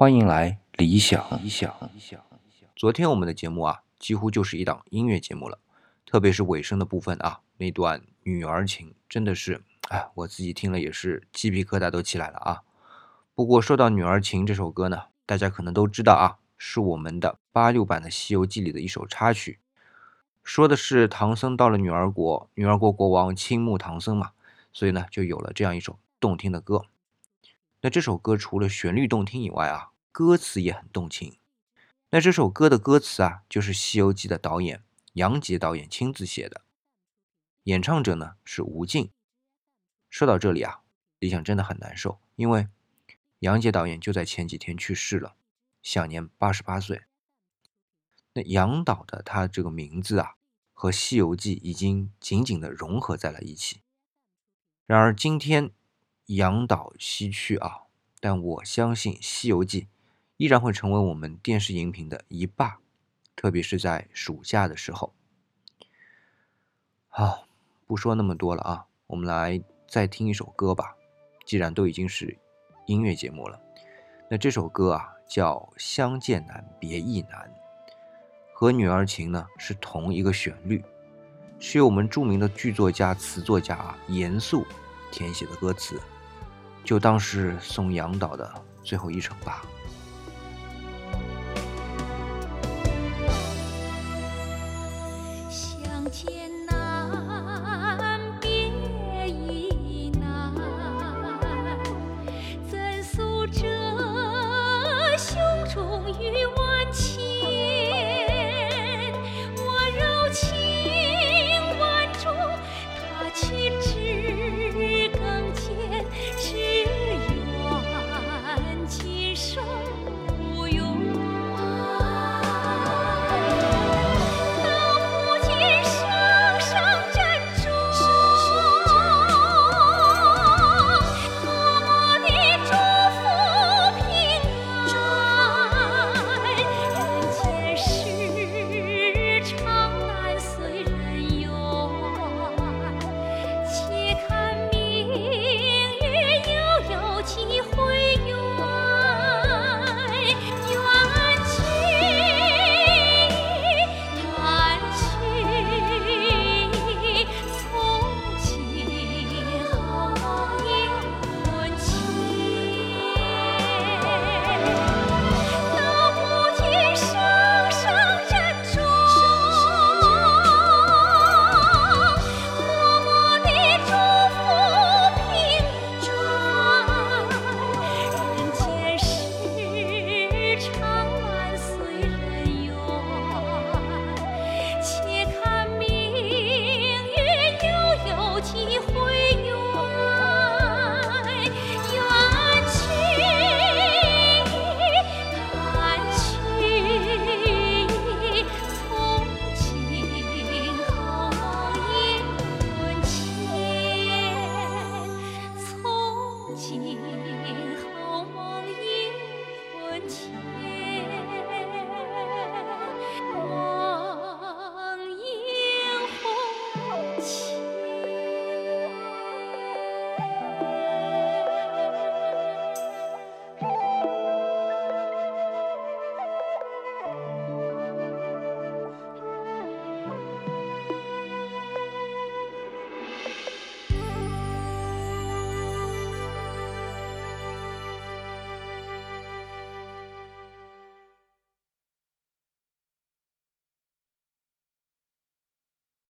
欢迎来理想。理想。理想昨天我们的节目啊，几乎就是一档音乐节目了，特别是尾声的部分啊，那段女儿情真的是，哎，我自己听了也是鸡皮疙瘩都起来了啊。不过说到女儿情这首歌呢，大家可能都知道啊，是我们的八六版的《西游记》里的一首插曲，说的是唐僧到了女儿国，女儿国国王倾慕唐僧嘛，所以呢，就有了这样一首动听的歌。那这首歌除了旋律动听以外啊，歌词也很动情。那这首歌的歌词啊，就是《西游记》的导演杨洁导演亲自写的，演唱者呢是吴静。说到这里啊，李想真的很难受，因为杨洁导演就在前几天去世了，享年八十八岁。那杨导的他这个名字啊，和《西游记》已经紧紧的融合在了一起。然而今天。杨导西去啊，但我相信《西游记》依然会成为我们电视荧屏的一霸，特别是在暑假的时候。好，不说那么多了啊，我们来再听一首歌吧。既然都已经是音乐节目了，那这首歌啊叫《相见难，别亦难》，和《女儿情》呢是同一个旋律，是由我们著名的剧作家、词作家啊严肃填写的歌词。就当是送杨导的最后一程吧。